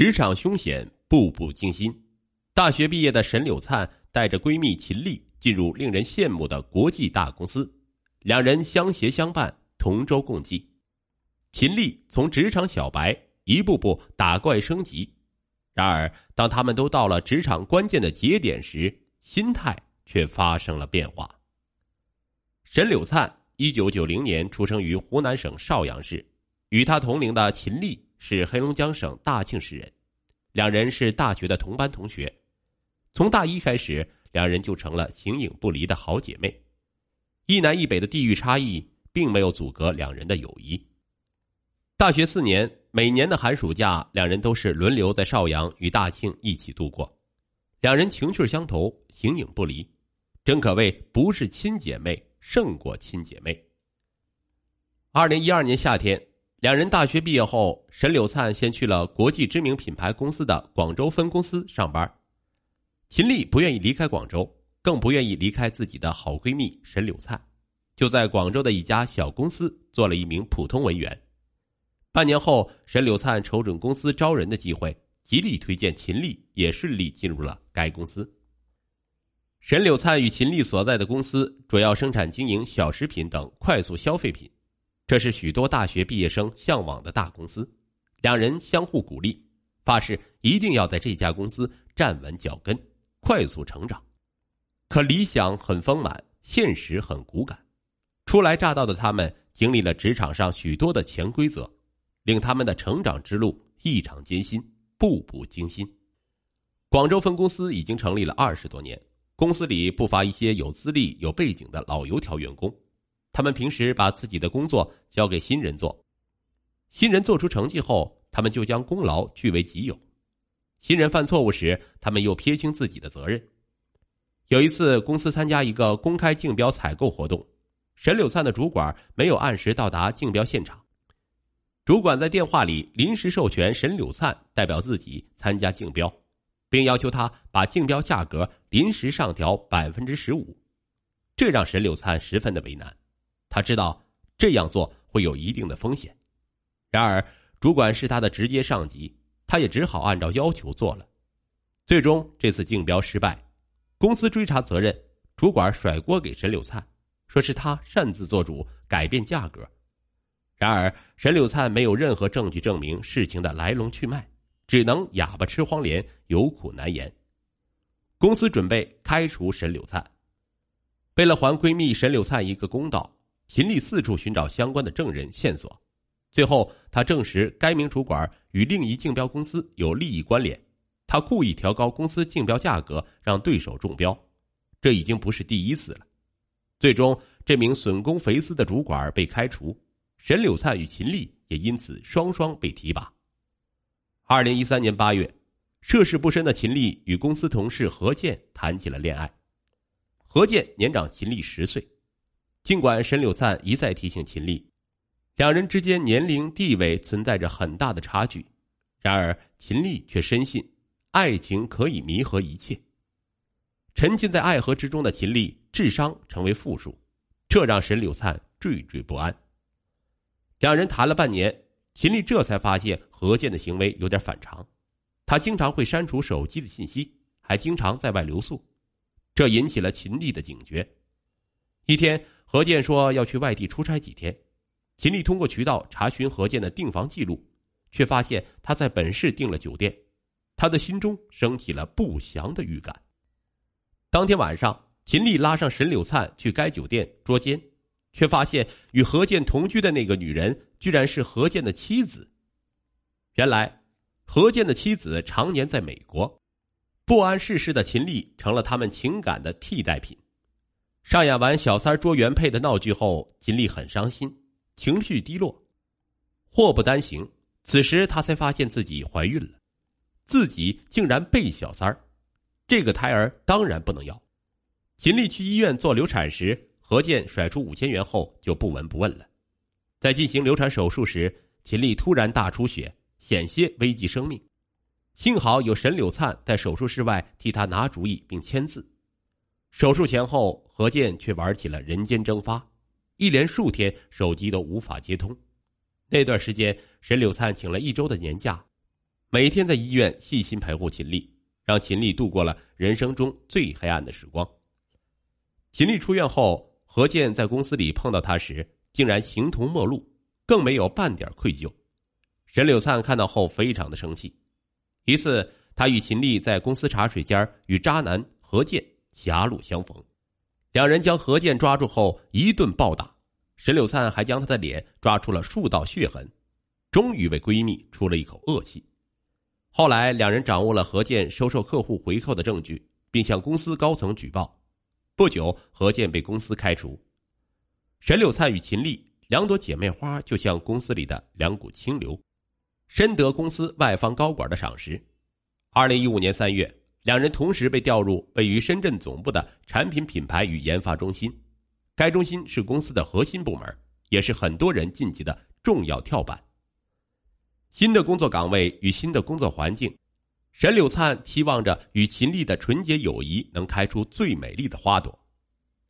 职场凶险，步步惊心。大学毕业的沈柳灿带着闺蜜秦丽进入令人羡慕的国际大公司，两人相携相伴，同舟共济。秦丽从职场小白一步步打怪升级，然而当他们都到了职场关键的节点时，心态却发生了变化。沈柳灿一九九零年出生于湖南省邵阳市，与他同龄的秦丽是黑龙江省大庆市人，两人是大学的同班同学。从大一开始，两人就成了形影不离的好姐妹。一南一北的地域差异并没有阻隔两人的友谊。大学四年，每年的寒暑假，两人都是轮流在邵阳与大庆一起度过。两人情趣相投，形影不离，真可谓不是亲姐妹。胜过亲姐妹。二零一二年夏天，两人大学毕业后，沈柳灿先去了国际知名品牌公司的广州分公司上班。秦丽不愿意离开广州，更不愿意离开自己的好闺蜜沈柳灿，就在广州的一家小公司做了一名普通文员。半年后，沈柳灿瞅准公司招人的机会，极力推荐秦丽，也顺利进入了该公司。沈柳灿与秦丽所在的公司主要生产经营小食品等快速消费品，这是许多大学毕业生向往的大公司。两人相互鼓励，发誓一定要在这家公司站稳脚跟，快速成长。可理想很丰满，现实很骨感。初来乍到的他们经历了职场上许多的潜规则，令他们的成长之路异常艰辛，步步惊心。广州分公司已经成立了二十多年。公司里不乏一些有资历、有背景的老油条员工，他们平时把自己的工作交给新人做，新人做出成绩后，他们就将功劳据为己有；新人犯错误时，他们又撇清自己的责任。有一次，公司参加一个公开竞标采购活动，沈柳灿的主管没有按时到达竞标现场，主管在电话里临时授权沈柳灿代表自己参加竞标。并要求他把竞标价格临时上调百分之十五，这让沈柳灿十分的为难。他知道这样做会有一定的风险，然而主管是他的直接上级，他也只好按照要求做了。最终这次竞标失败，公司追查责任，主管甩锅给沈柳灿，说是他擅自做主改变价格。然而沈柳灿没有任何证据证明事情的来龙去脉。只能哑巴吃黄连，有苦难言。公司准备开除沈柳灿。为了还闺蜜沈柳灿一个公道，秦丽四处寻找相关的证人线索。最后，她证实该名主管与另一竞标公司有利益关联，他故意调高公司竞标价格，让对手中标。这已经不是第一次了。最终，这名损公肥私的主管被开除，沈柳灿与秦丽也因此双双被提拔。二零一三年八月，涉世不深的秦丽与公司同事何健谈起了恋爱。何健年长秦丽十岁，尽管沈柳灿一再提醒秦丽，两人之间年龄地位存在着很大的差距，然而秦丽却深信爱情可以弥合一切。沉浸在爱河之中的秦丽智商成为负数，这让沈柳灿惴惴不安。两人谈了半年。秦丽这才发现何健的行为有点反常，他经常会删除手机的信息，还经常在外留宿，这引起了秦丽的警觉。一天，何健说要去外地出差几天，秦丽通过渠道查询何健的订房记录，却发现他在本市订了酒店，他的心中升起了不祥的预感。当天晚上，秦丽拉上沈柳灿去该酒店捉奸。却发现与何健同居的那个女人，居然是何健的妻子。原来，何健的妻子常年在美国，不谙世事的秦丽成了他们情感的替代品。上演完小三捉原配的闹剧后，秦丽很伤心，情绪低落。祸不单行，此时她才发现自己怀孕了，自己竟然被小三儿，这个胎儿当然不能要。秦丽去医院做流产时。何健甩出五千元后就不闻不问了，在进行流产手术时，秦丽突然大出血，险些危及生命，幸好有沈柳灿在手术室外替她拿主意并签字。手术前后，何健却玩起了人间蒸发，一连数天手机都无法接通。那段时间，沈柳灿请了一周的年假，每天在医院细心陪护秦丽，让秦丽度过了人生中最黑暗的时光。秦丽出院后，何健在公司里碰到他时，竟然形同陌路，更没有半点愧疚。沈柳灿看到后非常的生气。一次，他与秦丽在公司茶水间与渣男何健狭路相逢，两人将何健抓住后一顿暴打，沈柳灿还将他的脸抓出了数道血痕，终于为闺蜜出了一口恶气。后来，两人掌握了何健收受客户回扣的证据，并向公司高层举报。不久，何健被公司开除。沈柳灿与秦丽两朵姐妹花，就像公司里的两股清流。深得公司外方高管的赏识。二零一五年三月，两人同时被调入位于深圳总部的产品品牌与研发中心。该中心是公司的核心部门，也是很多人晋级的重要跳板。新的工作岗位与新的工作环境，沈柳灿期望着与秦丽的纯洁友谊能开出最美丽的花朵。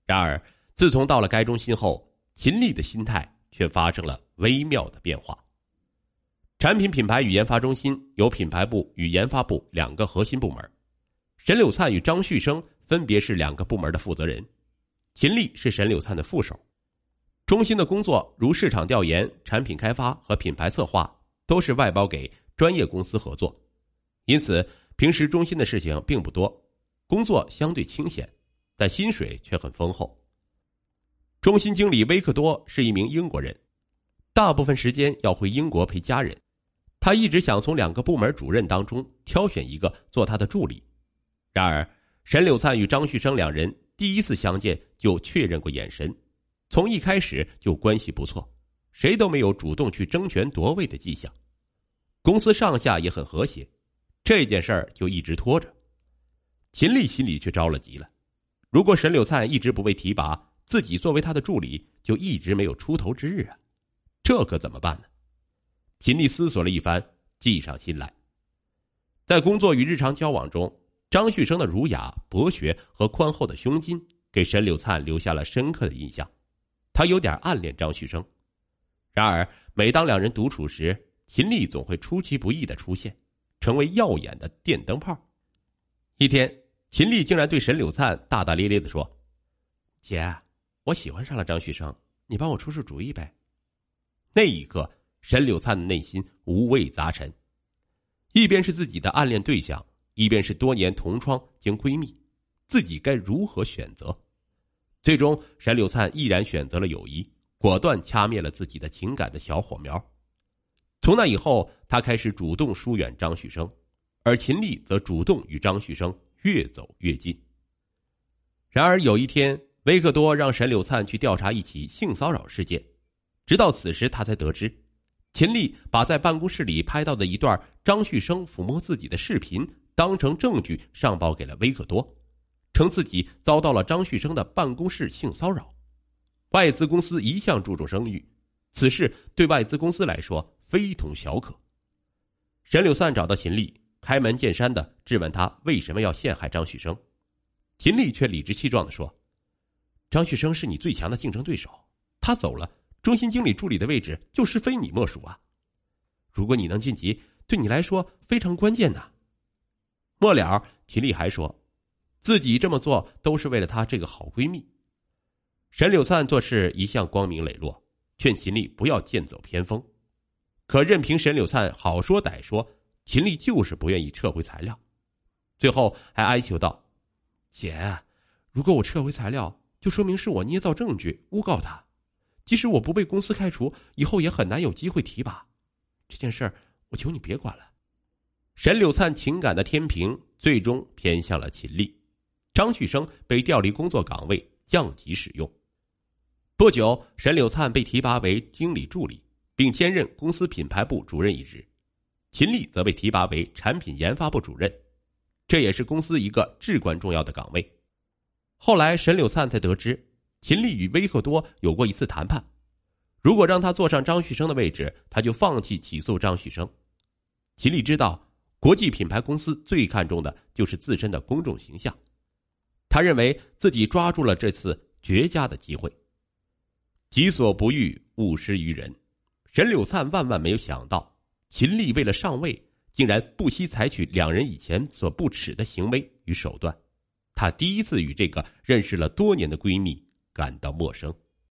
然而，自从到了该中心后，秦丽的心态却发生了微妙的变化。产品品牌与研发中心由品牌部与研发部两个核心部门，沈柳灿与张旭生分别是两个部门的负责人，秦丽是沈柳灿的副手。中心的工作如市场调研、产品开发和品牌策划都是外包给专业公司合作，因此平时中心的事情并不多，工作相对清闲，但薪水却很丰厚。中心经理威克多是一名英国人，大部分时间要回英国陪家人。他一直想从两个部门主任当中挑选一个做他的助理，然而沈柳灿与张旭生两人第一次相见就确认过眼神，从一开始就关系不错，谁都没有主动去争权夺位的迹象，公司上下也很和谐，这件事儿就一直拖着。秦丽心里却着了急了，如果沈柳灿一直不被提拔，自己作为他的助理就一直没有出头之日啊，这可怎么办呢？秦丽思索了一番，计上心来。在工作与日常交往中，张旭生的儒雅、博学和宽厚的胸襟给沈柳灿留下了深刻的印象。他有点暗恋张旭生。然而，每当两人独处时，秦丽总会出其不意的出现，成为耀眼的电灯泡。一天，秦丽竟然对沈柳灿大大咧咧的说：“姐，我喜欢上了张旭生，你帮我出出主意呗。”那一刻。沈柳灿的内心五味杂陈，一边是自己的暗恋对象，一边是多年同窗兼闺蜜，自己该如何选择？最终，沈柳灿毅然选择了友谊，果断掐灭了自己的情感的小火苗。从那以后，他开始主动疏远张旭生，而秦丽则主动与张旭生越走越近。然而有一天，维克多让沈柳灿去调查一起性骚扰事件，直到此时，他才得知。秦丽把在办公室里拍到的一段张旭生抚摸自己的视频当成证据上报给了威克多，称自己遭到了张旭生的办公室性骚扰。外资公司一向注重声誉，此事对外资公司来说非同小可。沈柳散找到秦丽，开门见山的质问他为什么要陷害张旭生，秦丽却理直气壮的说：“张旭生是你最强的竞争对手，他走了。”中心经理助理的位置就是非你莫属啊！如果你能晋级，对你来说非常关键呐。末了，秦丽还说，自己这么做都是为了她这个好闺蜜。沈柳灿做事一向光明磊落，劝秦丽不要剑走偏锋。可任凭沈柳灿好说歹说，秦丽就是不愿意撤回材料，最后还哀求道：“姐，如果我撤回材料，就说明是我捏造证据诬告他。”即使我不被公司开除，以后也很难有机会提拔。这件事儿，我求你别管了。沈柳灿情感的天平最终偏向了秦丽，张旭生被调离工作岗位，降级使用。不久，沈柳灿被提拔为经理助理，并兼任公司品牌部主任一职。秦丽则被提拔为产品研发部主任，这也是公司一个至关重要的岗位。后来，沈柳灿才得知。秦丽与威克多有过一次谈判，如果让他坐上张旭生的位置，他就放弃起诉张旭生。秦丽知道，国际品牌公司最看重的就是自身的公众形象，他认为自己抓住了这次绝佳的机会。己所不欲，勿施于人。沈柳灿万万没有想到，秦丽为了上位，竟然不惜采取两人以前所不耻的行为与手段。她第一次与这个认识了多年的闺蜜感到陌生。